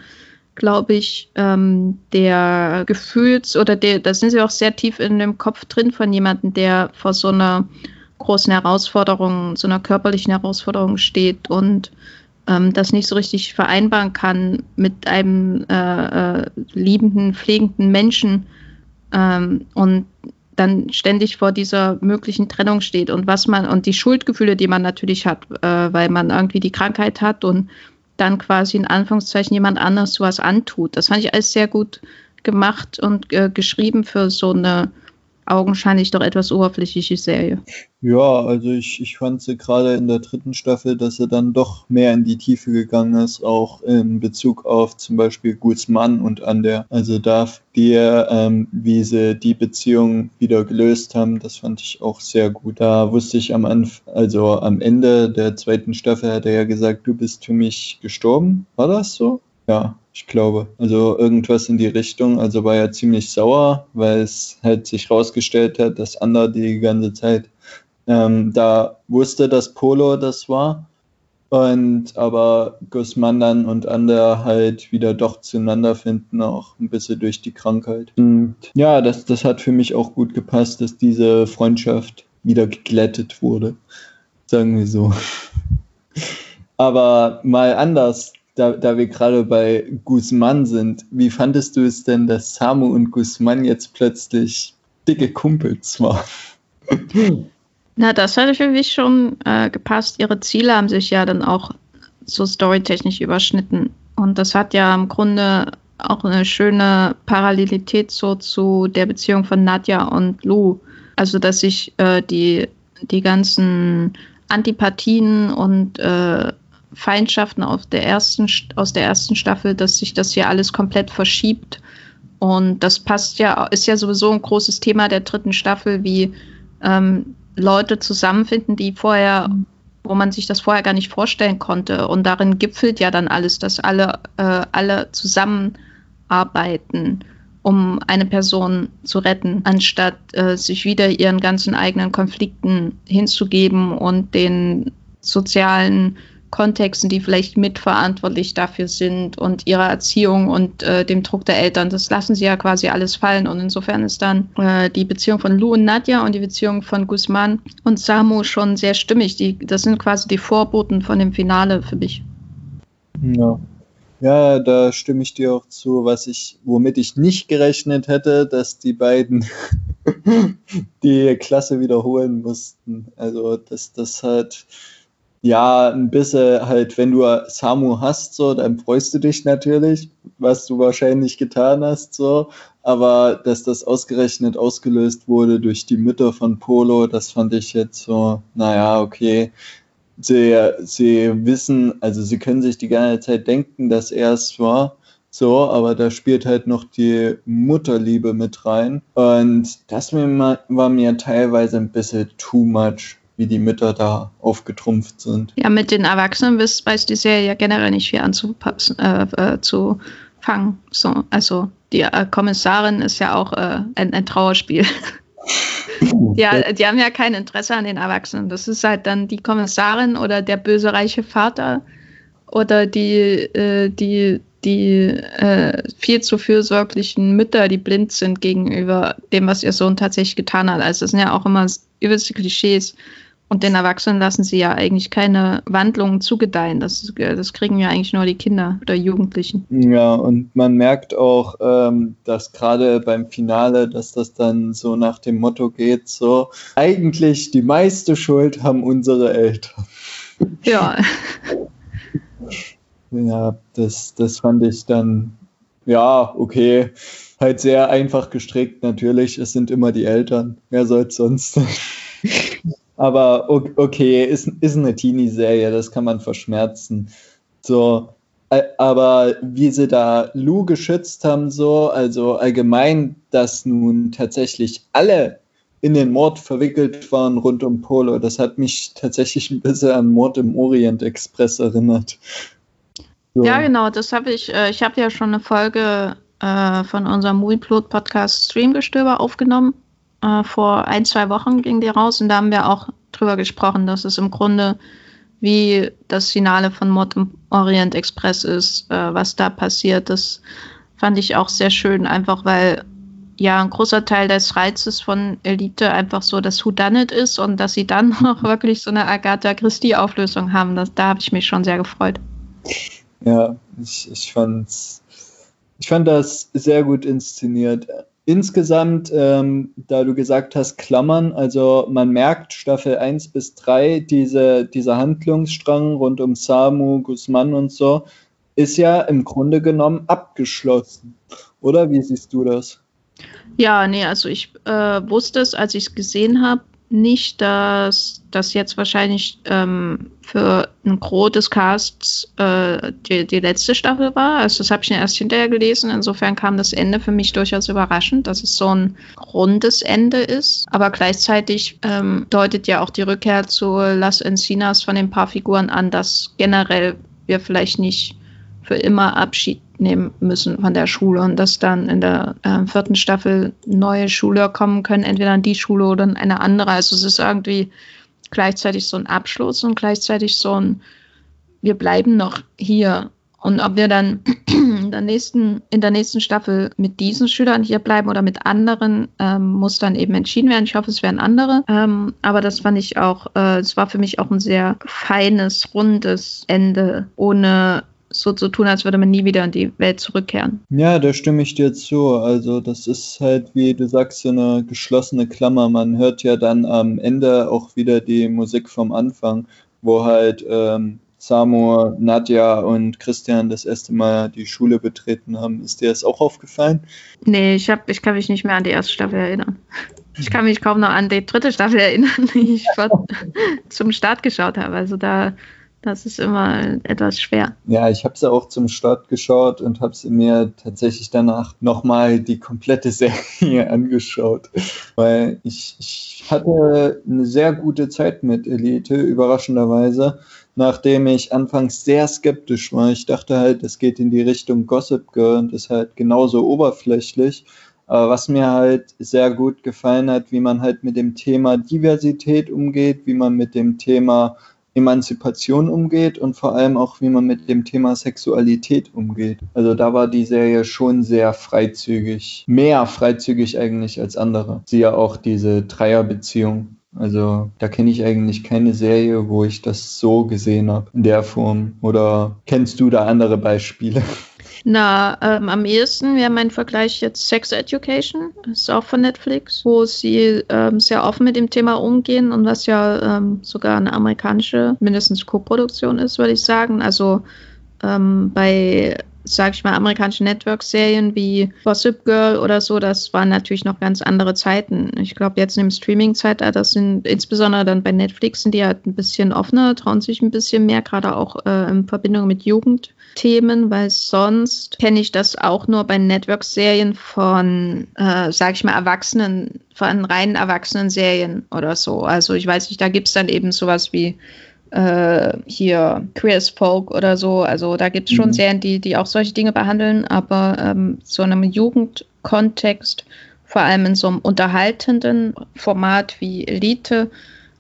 glaube ich, ähm, der Gefühls- oder der, da sind sie auch sehr tief in dem Kopf drin von jemandem, der vor so einer großen Herausforderung, so einer körperlichen Herausforderung steht und ähm, das nicht so richtig vereinbaren kann mit einem äh, äh, liebenden, pflegenden Menschen. Ähm, und dann ständig vor dieser möglichen Trennung steht und was man und die Schuldgefühle, die man natürlich hat, äh, weil man irgendwie die Krankheit hat und dann quasi in Anführungszeichen jemand anderes sowas antut. Das fand ich alles sehr gut gemacht und äh, geschrieben für so eine augenscheinlich doch etwas oberflächliche Serie. Ja, also ich, ich fand sie gerade in der dritten Staffel, dass sie dann doch mehr in die Tiefe gegangen ist, auch in Bezug auf zum Beispiel Guzman und an der, also da die, ähm, wie sie die Beziehung wieder gelöst haben, das fand ich auch sehr gut. Da wusste ich am Anfang, also am Ende der zweiten Staffel hat er ja gesagt, du bist für mich gestorben. War das so? Ja, ich glaube. Also irgendwas in die Richtung. Also war er ziemlich sauer, weil es halt sich rausgestellt hat, dass Ander die ganze Zeit ähm, da wusste, dass Polo das war. Und aber Guzman dann und Ander halt wieder doch zueinander finden, auch ein bisschen durch die Krankheit. Und ja, das, das hat für mich auch gut gepasst, dass diese Freundschaft wieder geglättet wurde. Sagen wir so. Aber mal anders da, da wir gerade bei Guzman sind, wie fandest du es denn, dass Samu und Guzman jetzt plötzlich dicke Kumpels waren? Na, das hat für mich schon äh, gepasst. Ihre Ziele haben sich ja dann auch so storytechnisch überschnitten. Und das hat ja im Grunde auch eine schöne Parallelität so zu der Beziehung von Nadja und Lou. Also, dass sich äh, die, die ganzen Antipathien und äh, Feindschaften aus der ersten, aus der ersten Staffel, dass sich das hier alles komplett verschiebt. Und das passt ja, ist ja sowieso ein großes Thema der dritten Staffel, wie ähm, Leute zusammenfinden, die vorher, wo man sich das vorher gar nicht vorstellen konnte. Und darin gipfelt ja dann alles, dass alle, äh, alle zusammenarbeiten, um eine Person zu retten, anstatt äh, sich wieder ihren ganzen eigenen Konflikten hinzugeben und den sozialen Kontexten, die vielleicht mitverantwortlich dafür sind und ihrer Erziehung und äh, dem Druck der Eltern. Das lassen sie ja quasi alles fallen. Und insofern ist dann äh, die Beziehung von Lou und Nadja und die Beziehung von Guzman und Samu schon sehr stimmig. Die, das sind quasi die Vorboten von dem Finale für mich. Ja. Ja, da stimme ich dir auch zu, was ich, womit ich nicht gerechnet hätte, dass die beiden die Klasse wiederholen mussten. Also, dass das halt Ja, ein bisschen halt, wenn du Samu hast, so, dann freust du dich natürlich, was du wahrscheinlich getan hast, so. Aber dass das ausgerechnet ausgelöst wurde durch die Mütter von Polo, das fand ich jetzt so, naja, okay. Sie, sie wissen, also sie können sich die ganze Zeit denken, dass er es war. So, aber da spielt halt noch die Mutterliebe mit rein. Und das war mir teilweise ein bisschen too much wie die Mütter da aufgetrumpft sind. Ja, mit den Erwachsenen weiß, die Serie ja generell nicht viel anzupassen, äh, äh, zu fangen. So, also die äh, Kommissarin ist ja auch äh, ein, ein Trauerspiel. ja, die haben ja kein Interesse an den Erwachsenen. Das ist halt dann die Kommissarin oder der böse reiche Vater oder die, äh, die, die äh, viel zu fürsorglichen Mütter, die blind sind gegenüber dem, was ihr Sohn tatsächlich getan hat. Also das sind ja auch immer übelste Klischees. Und den Erwachsenen lassen sie ja eigentlich keine Wandlungen zugedeihen. Das, das kriegen ja eigentlich nur die Kinder oder Jugendlichen. Ja, und man merkt auch, ähm, dass gerade beim Finale, dass das dann so nach dem Motto geht, so eigentlich die meiste Schuld haben unsere Eltern. Ja. ja, das, das fand ich dann, ja, okay. Halt sehr einfach gestrickt, natürlich. Es sind immer die Eltern. Wer soll es sonst? Aber okay, ist, ist eine Teenie-Serie, das kann man verschmerzen. So, aber wie sie da Lou geschützt haben, so, also allgemein, dass nun tatsächlich alle in den Mord verwickelt waren rund um Polo, das hat mich tatsächlich ein bisschen an Mord im Orient Express erinnert. So. Ja, genau, das habe ich, äh, ich habe ja schon eine Folge äh, von unserem Movieplot Podcast Streamgestöber aufgenommen äh, vor ein, zwei Wochen ging die raus und da haben wir auch drüber gesprochen, dass es im Grunde wie das Finale von Mord im Orient Express ist, äh, was da passiert. Das fand ich auch sehr schön, einfach weil ja ein großer Teil des Reizes von Elite einfach so das Whodunit ist und dass sie dann noch wirklich so eine Agatha Christie-Auflösung haben. Das, da habe ich mich schon sehr gefreut. Ja, ich, ich, fand's, ich fand das sehr gut inszeniert. Insgesamt, ähm, da du gesagt hast, Klammern, also man merkt Staffel 1 bis 3, diese, dieser Handlungsstrang rund um Samu, Guzman und so, ist ja im Grunde genommen abgeschlossen. Oder wie siehst du das? Ja, nee, also ich äh, wusste es, als ich es gesehen habe, nicht, dass das jetzt wahrscheinlich ähm, für ein Gros des Casts äh, die, die letzte Staffel war. Also das habe ich ja erst hinterher gelesen. Insofern kam das Ende für mich durchaus überraschend, dass es so ein rundes Ende ist. Aber gleichzeitig ähm, deutet ja auch die Rückkehr zu Las Encinas von den paar Figuren an, dass generell wir vielleicht nicht für immer Abschied nehmen müssen von der Schule und dass dann in der äh, vierten Staffel neue Schüler kommen können, entweder an die Schule oder an eine andere. Also es ist irgendwie gleichzeitig so ein Abschluss und gleichzeitig so ein, wir bleiben noch hier. Und ob wir dann in der nächsten, in der nächsten Staffel mit diesen Schülern hier bleiben oder mit anderen, ähm, muss dann eben entschieden werden. Ich hoffe, es werden andere. Ähm, aber das fand ich auch, äh, es war für mich auch ein sehr feines, rundes Ende, ohne so zu tun, als würde man nie wieder in die Welt zurückkehren. Ja, da stimme ich dir zu. Also das ist halt, wie du sagst, so eine geschlossene Klammer. Man hört ja dann am Ende auch wieder die Musik vom Anfang, wo halt ähm, Samu, Nadja und Christian das erste Mal die Schule betreten haben. Ist dir das auch aufgefallen? Nee, ich, hab, ich kann mich nicht mehr an die erste Staffel erinnern. Ich kann mich kaum noch an die dritte Staffel erinnern, die ich zum Start geschaut habe. Also da das ist immer etwas schwer. Ja, ich habe es ja auch zum Start geschaut und habe mir tatsächlich danach nochmal die komplette Serie angeschaut, weil ich, ich hatte eine sehr gute Zeit mit Elite, überraschenderweise, nachdem ich anfangs sehr skeptisch war. Ich dachte halt, es geht in die Richtung Gossip Girl und ist halt genauso oberflächlich. Aber was mir halt sehr gut gefallen hat, wie man halt mit dem Thema Diversität umgeht, wie man mit dem Thema Emanzipation umgeht und vor allem auch, wie man mit dem Thema Sexualität umgeht. Also da war die Serie schon sehr freizügig, mehr freizügig eigentlich als andere. Sie ja auch diese Dreierbeziehung. Also da kenne ich eigentlich keine Serie, wo ich das so gesehen habe, in der Form. Oder kennst du da andere Beispiele? Na, ähm, am ehesten wäre mein Vergleich jetzt Sex Education, ist auch von Netflix, wo sie ähm, sehr offen mit dem Thema umgehen und was ja ähm, sogar eine amerikanische, mindestens Co-Produktion ist, würde ich sagen. Also ähm, bei sag ich mal, amerikanische Network-Serien wie Gossip Girl oder so, das waren natürlich noch ganz andere Zeiten. Ich glaube, jetzt im Streaming-Zeitalter sind insbesondere dann bei Netflix sind die halt ein bisschen offener, trauen sich ein bisschen mehr, gerade auch äh, in Verbindung mit Jugendthemen, weil sonst kenne ich das auch nur bei Network-Serien von, äh, sag ich mal, Erwachsenen, von reinen Erwachsenen-Serien oder so. Also ich weiß nicht, da gibt es dann eben sowas wie äh, hier Queer as Folk oder so. Also da gibt es schon mhm. Serien, die, die auch solche Dinge behandeln, aber ähm, so einem Jugendkontext, vor allem in so einem unterhaltenden Format wie Elite,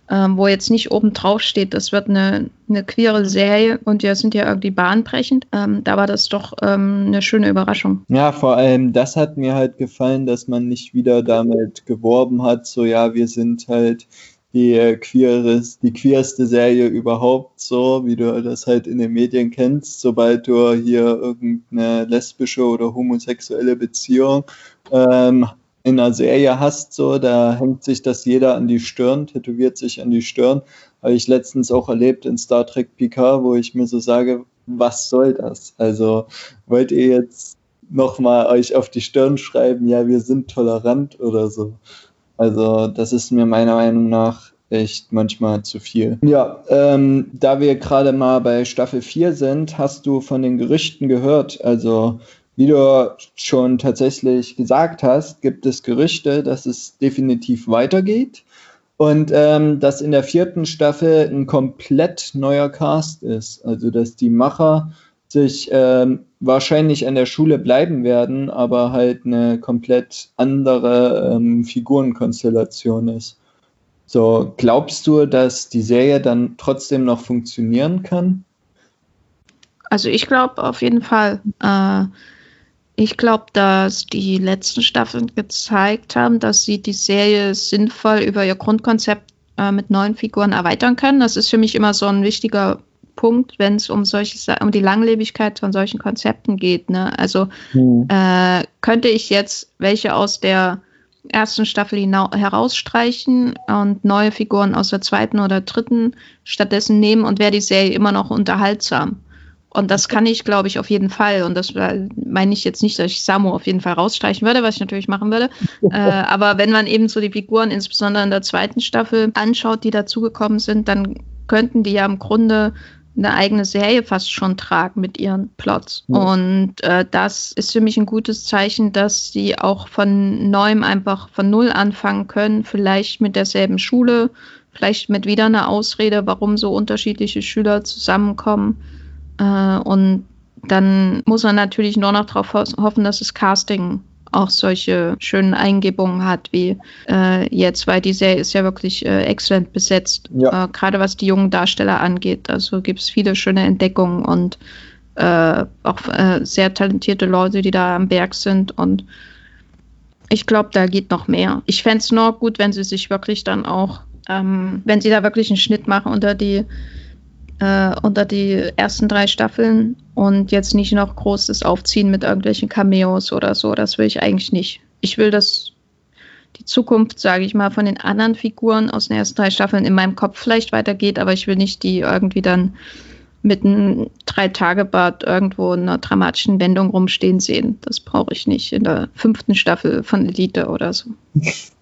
ähm, wo jetzt nicht oben drauf steht, das wird eine, eine queere Serie und wir sind ja irgendwie bahnbrechend. Ähm, da war das doch ähm, eine schöne Überraschung. Ja, vor allem das hat mir halt gefallen, dass man nicht wieder damit geworben hat, so ja, wir sind halt die äh, queeres, die queerste Serie überhaupt, so wie du das halt in den Medien kennst, sobald du hier irgendeine lesbische oder homosexuelle Beziehung ähm, in einer Serie hast, so, da hängt sich das jeder an die Stirn, tätowiert sich an die Stirn. Habe ich letztens auch erlebt in Star Trek Picard, wo ich mir so sage, was soll das? Also wollt ihr jetzt nochmal euch auf die Stirn schreiben, ja, wir sind tolerant oder so? Also das ist mir meiner Meinung nach echt manchmal zu viel. Ja, ähm, da wir gerade mal bei Staffel 4 sind, hast du von den Gerüchten gehört. Also wie du schon tatsächlich gesagt hast, gibt es Gerüchte, dass es definitiv weitergeht und ähm, dass in der vierten Staffel ein komplett neuer Cast ist. Also dass die Macher sich ähm, wahrscheinlich an der Schule bleiben werden, aber halt eine komplett andere ähm, Figurenkonstellation ist. So, glaubst du, dass die Serie dann trotzdem noch funktionieren kann? Also ich glaube auf jeden Fall. Äh, ich glaube, dass die letzten Staffeln gezeigt haben, dass sie die Serie sinnvoll über ihr Grundkonzept äh, mit neuen Figuren erweitern können. Das ist für mich immer so ein wichtiger Punkt, wenn es um solche um die Langlebigkeit von solchen Konzepten geht. Ne? Also hm. äh, könnte ich jetzt welche aus der ersten Staffel herausstreichen und neue Figuren aus der zweiten oder dritten stattdessen nehmen und wäre die Serie immer noch unterhaltsam. Und das kann ich, glaube ich, auf jeden Fall. Und das meine ich jetzt nicht, dass ich Samu auf jeden Fall rausstreichen würde, was ich natürlich machen würde. äh, aber wenn man eben so die Figuren, insbesondere in der zweiten Staffel, anschaut, die dazugekommen sind, dann könnten die ja im Grunde eine eigene Serie fast schon tragen mit ihren Plots. Ja. Und äh, das ist für mich ein gutes Zeichen, dass sie auch von neuem einfach von Null anfangen können, vielleicht mit derselben Schule, vielleicht mit wieder einer Ausrede, warum so unterschiedliche Schüler zusammenkommen. Äh, und dann muss man natürlich nur noch darauf hoffen, dass das Casting auch solche schönen Eingebungen hat wie äh, jetzt, weil die Serie ist ja wirklich äh, exzellent besetzt, ja. äh, gerade was die jungen Darsteller angeht. Also gibt es viele schöne Entdeckungen und äh, auch äh, sehr talentierte Leute, die da am Berg sind und ich glaube, da geht noch mehr. Ich fände es nur gut, wenn sie sich wirklich dann auch, ähm, wenn sie da wirklich einen Schnitt machen unter die äh, unter die ersten drei Staffeln und jetzt nicht noch großes Aufziehen mit irgendwelchen Cameos oder so. Das will ich eigentlich nicht. Ich will, dass die Zukunft, sage ich mal, von den anderen Figuren aus den ersten drei Staffeln in meinem Kopf vielleicht weitergeht, aber ich will nicht die irgendwie dann mit einem Drei-Tage-Bad irgendwo in einer dramatischen Wendung rumstehen sehen. Das brauche ich nicht in der fünften Staffel von Elite oder so.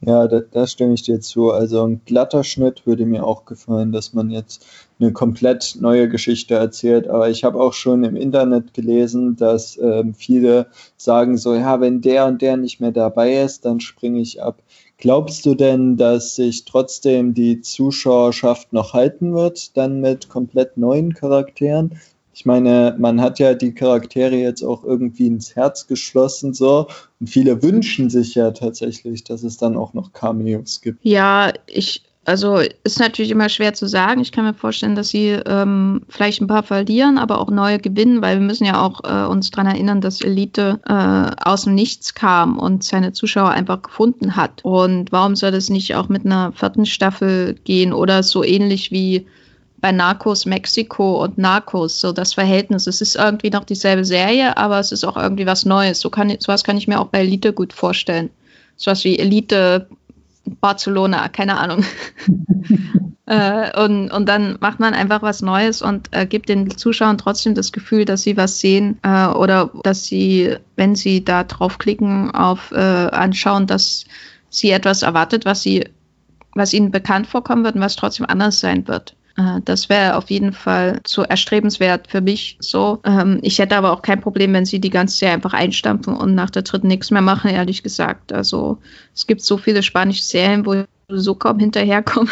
Ja, da, da, stimme ich dir zu. Also ein glatter Schnitt würde mir auch gefallen, dass man jetzt eine komplett neue Geschichte erzählt. Aber ich habe auch schon im Internet gelesen, dass ähm, viele sagen so, ja, wenn der und der nicht mehr dabei ist, dann springe ich ab. Glaubst du denn, dass sich trotzdem die Zuschauerschaft noch halten wird, dann mit komplett neuen Charakteren? Ich meine, man hat ja die Charaktere jetzt auch irgendwie ins Herz geschlossen so und viele wünschen sich ja tatsächlich, dass es dann auch noch Cameos gibt. Ja, ich also ist natürlich immer schwer zu sagen. Ich kann mir vorstellen, dass sie ähm, vielleicht ein paar verlieren, aber auch neue gewinnen, weil wir müssen ja auch äh, uns daran erinnern, dass Elite äh, aus dem Nichts kam und seine Zuschauer einfach gefunden hat. Und warum soll das nicht auch mit einer vierten Staffel gehen oder so ähnlich wie bei Narcos Mexiko und Narcos, so das Verhältnis. Es ist irgendwie noch dieselbe Serie, aber es ist auch irgendwie was Neues. So kann, sowas kann ich mir auch bei Elite gut vorstellen. Sowas wie Elite Barcelona, keine Ahnung. äh, und, und dann macht man einfach was Neues und äh, gibt den Zuschauern trotzdem das Gefühl, dass sie was sehen äh, oder dass sie, wenn sie da draufklicken, auf äh, anschauen, dass sie etwas erwartet, was sie, was ihnen bekannt vorkommen wird und was trotzdem anders sein wird. Äh, das wäre auf jeden Fall so erstrebenswert für mich so. Ähm, ich hätte aber auch kein Problem, wenn sie die ganze Serie einfach einstampfen und nach der dritten nichts mehr machen, ehrlich gesagt. Also es gibt so viele spanische Serien, wo so kaum hinterherkommen.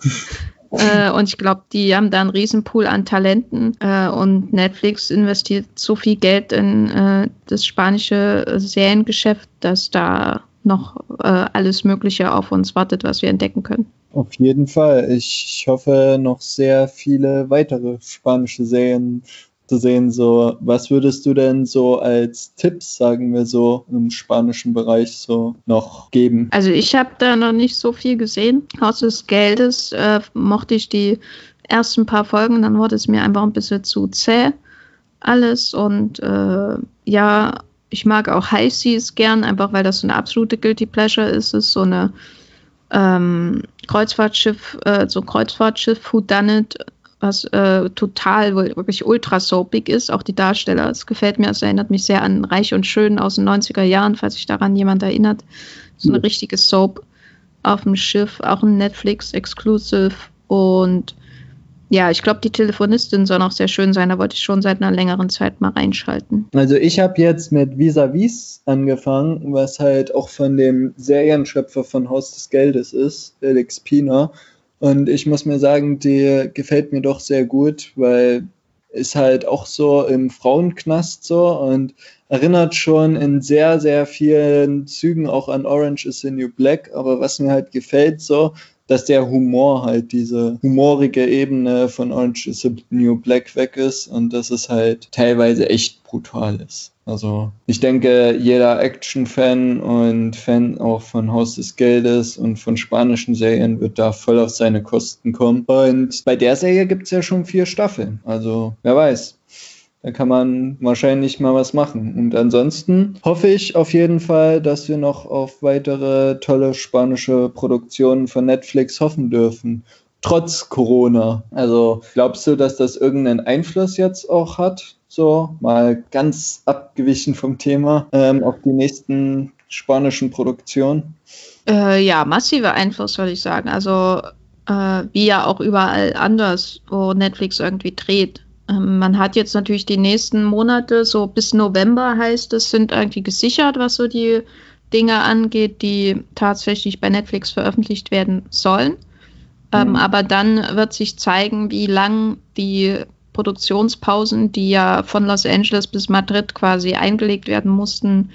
äh, und ich glaube, die haben da einen Riesenpool an Talenten äh, und Netflix investiert so viel Geld in äh, das spanische Seriengeschäft, dass da noch äh, alles Mögliche auf uns wartet, was wir entdecken können. Auf jeden Fall. Ich hoffe, noch sehr viele weitere spanische Serien zu sehen. So, was würdest du denn so als Tipps, sagen wir so, im spanischen Bereich so noch geben? Also ich habe da noch nicht so viel gesehen. Haus des Geldes äh, mochte ich die ersten paar Folgen, dann wurde es mir einfach ein bisschen zu zäh alles und äh, ja, ich mag auch High Seas gern, einfach weil das so eine absolute Guilty Pleasure ist. Es ist so eine ähm, Kreuzfahrtschiff, äh, so Kreuzfahrtschiff Who Done It, was äh, total wirklich ultra soapig ist, auch die Darsteller. Es gefällt mir, es erinnert mich sehr an Reich und Schön aus den 90er Jahren, falls sich daran jemand erinnert. So eine richtige Soap auf dem Schiff, auch ein Netflix-Exclusive und ja, ich glaube, die Telefonistin soll auch sehr schön sein. Da wollte ich schon seit einer längeren Zeit mal reinschalten. Also ich habe jetzt mit Vis-a-Vis angefangen, was halt auch von dem Serienschöpfer von Haus des Geldes ist, Felix Pina. Und ich muss mir sagen, die gefällt mir doch sehr gut, weil ist halt auch so im Frauenknast so und erinnert schon in sehr, sehr vielen Zügen auch an Orange is the New Black. Aber was mir halt gefällt so, dass der Humor halt diese humorige Ebene von Orange is the New Black weg ist und dass es halt teilweise echt brutal ist. Also ich denke, jeder Action-Fan und Fan auch von Haus des Geldes und von spanischen Serien wird da voll auf seine Kosten kommen. Und bei der Serie gibt es ja schon vier Staffeln. Also wer weiß. Da kann man wahrscheinlich mal was machen. Und ansonsten hoffe ich auf jeden Fall, dass wir noch auf weitere tolle spanische Produktionen von Netflix hoffen dürfen. Trotz Corona. Also glaubst du, dass das irgendeinen Einfluss jetzt auch hat? So, mal ganz abgewichen vom Thema ähm, auf die nächsten spanischen Produktionen? Äh, ja, massiver Einfluss, würde ich sagen. Also äh, wie ja auch überall anders, wo Netflix irgendwie dreht. Ähm, man hat jetzt natürlich die nächsten Monate, so bis November heißt es, sind irgendwie gesichert, was so die Dinge angeht, die tatsächlich bei Netflix veröffentlicht werden sollen. Ähm, mhm. aber dann wird sich zeigen, wie lang die Produktionspausen, die ja von Los Angeles bis Madrid quasi eingelegt werden mussten,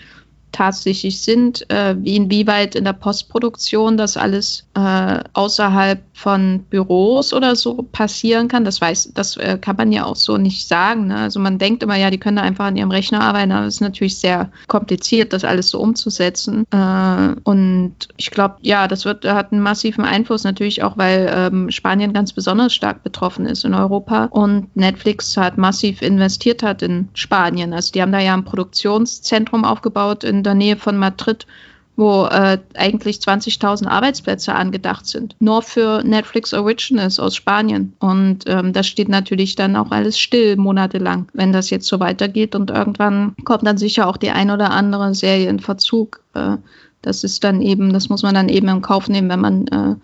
tatsächlich sind, äh, wie inwieweit in der Postproduktion das alles äh, außerhalb von Büros oder so passieren kann. Das weiß, das äh, kann man ja auch so nicht sagen. Ne? Also man denkt immer, ja, die können da einfach an ihrem Rechner arbeiten, aber es ist natürlich sehr kompliziert, das alles so umzusetzen. Äh, und ich glaube, ja, das wird, hat einen massiven Einfluss natürlich auch, weil ähm, Spanien ganz besonders stark betroffen ist in Europa und Netflix hat massiv investiert hat in Spanien. Also die haben da ja ein Produktionszentrum aufgebaut in der Nähe von Madrid, wo äh, eigentlich 20.000 Arbeitsplätze angedacht sind. Nur für Netflix Originals aus Spanien. Und ähm, das steht natürlich dann auch alles still monatelang, wenn das jetzt so weitergeht. Und irgendwann kommt dann sicher auch die ein oder andere Serie in Verzug. Äh, das ist dann eben, das muss man dann eben in Kauf nehmen, wenn man äh,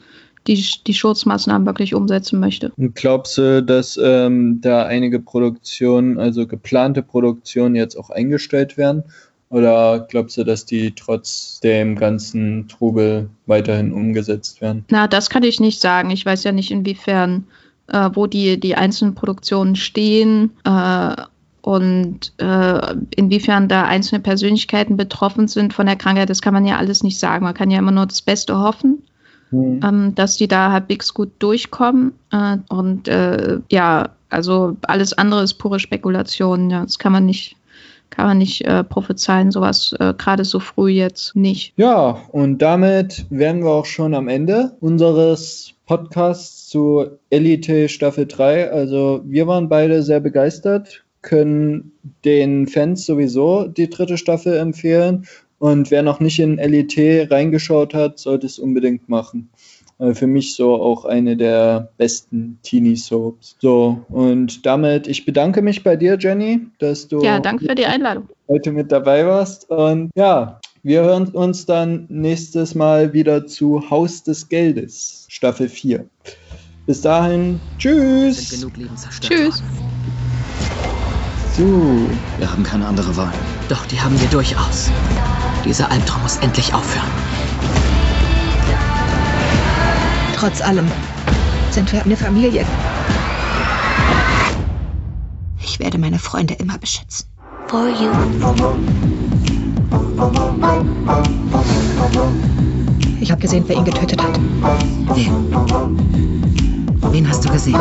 die, die Schutzmaßnahmen wirklich umsetzen möchte. Und glaubst du, dass ähm, da einige Produktionen, also geplante Produktionen jetzt auch eingestellt werden? Oder glaubst du, dass die trotz dem ganzen Trubel weiterhin umgesetzt werden? Na, das kann ich nicht sagen. Ich weiß ja nicht, inwiefern, äh, wo die, die einzelnen Produktionen stehen. Äh, und äh, inwiefern da einzelne Persönlichkeiten betroffen sind von der Krankheit, das kann man ja alles nicht sagen. Man kann ja immer nur das Beste hoffen, mhm. ähm, dass die da halbwegs gut durchkommen. Äh, und äh, ja, also alles andere ist pure Spekulation. Ja, das kann man nicht, kann man nicht äh, prophezeien, sowas äh, gerade so früh jetzt nicht. Ja, und damit wären wir auch schon am Ende unseres Podcasts zu Elite Staffel 3. Also wir waren beide sehr begeistert, können den Fans sowieso die dritte Staffel empfehlen. Und wer noch nicht in Elite reingeschaut hat, sollte es unbedingt machen. Äh, für mich so auch eine der besten Teenie-Soaps. So, und damit, ich bedanke mich bei dir, Jenny, dass du ja, danke für die Einladung. heute mit dabei warst. Und ja, wir hören uns dann nächstes Mal wieder zu Haus des Geldes, Staffel 4. Bis dahin, tschüss. Tschüss. So. Wir haben keine andere Wahl. Doch die haben wir durchaus. Dieser Albtraum muss endlich aufhören. Trotz allem sind wir eine Familie. Ich werde meine Freunde immer beschützen. for you. Ich habe gesehen, wer ihn getötet hat. Wen? Wen hast du gesehen?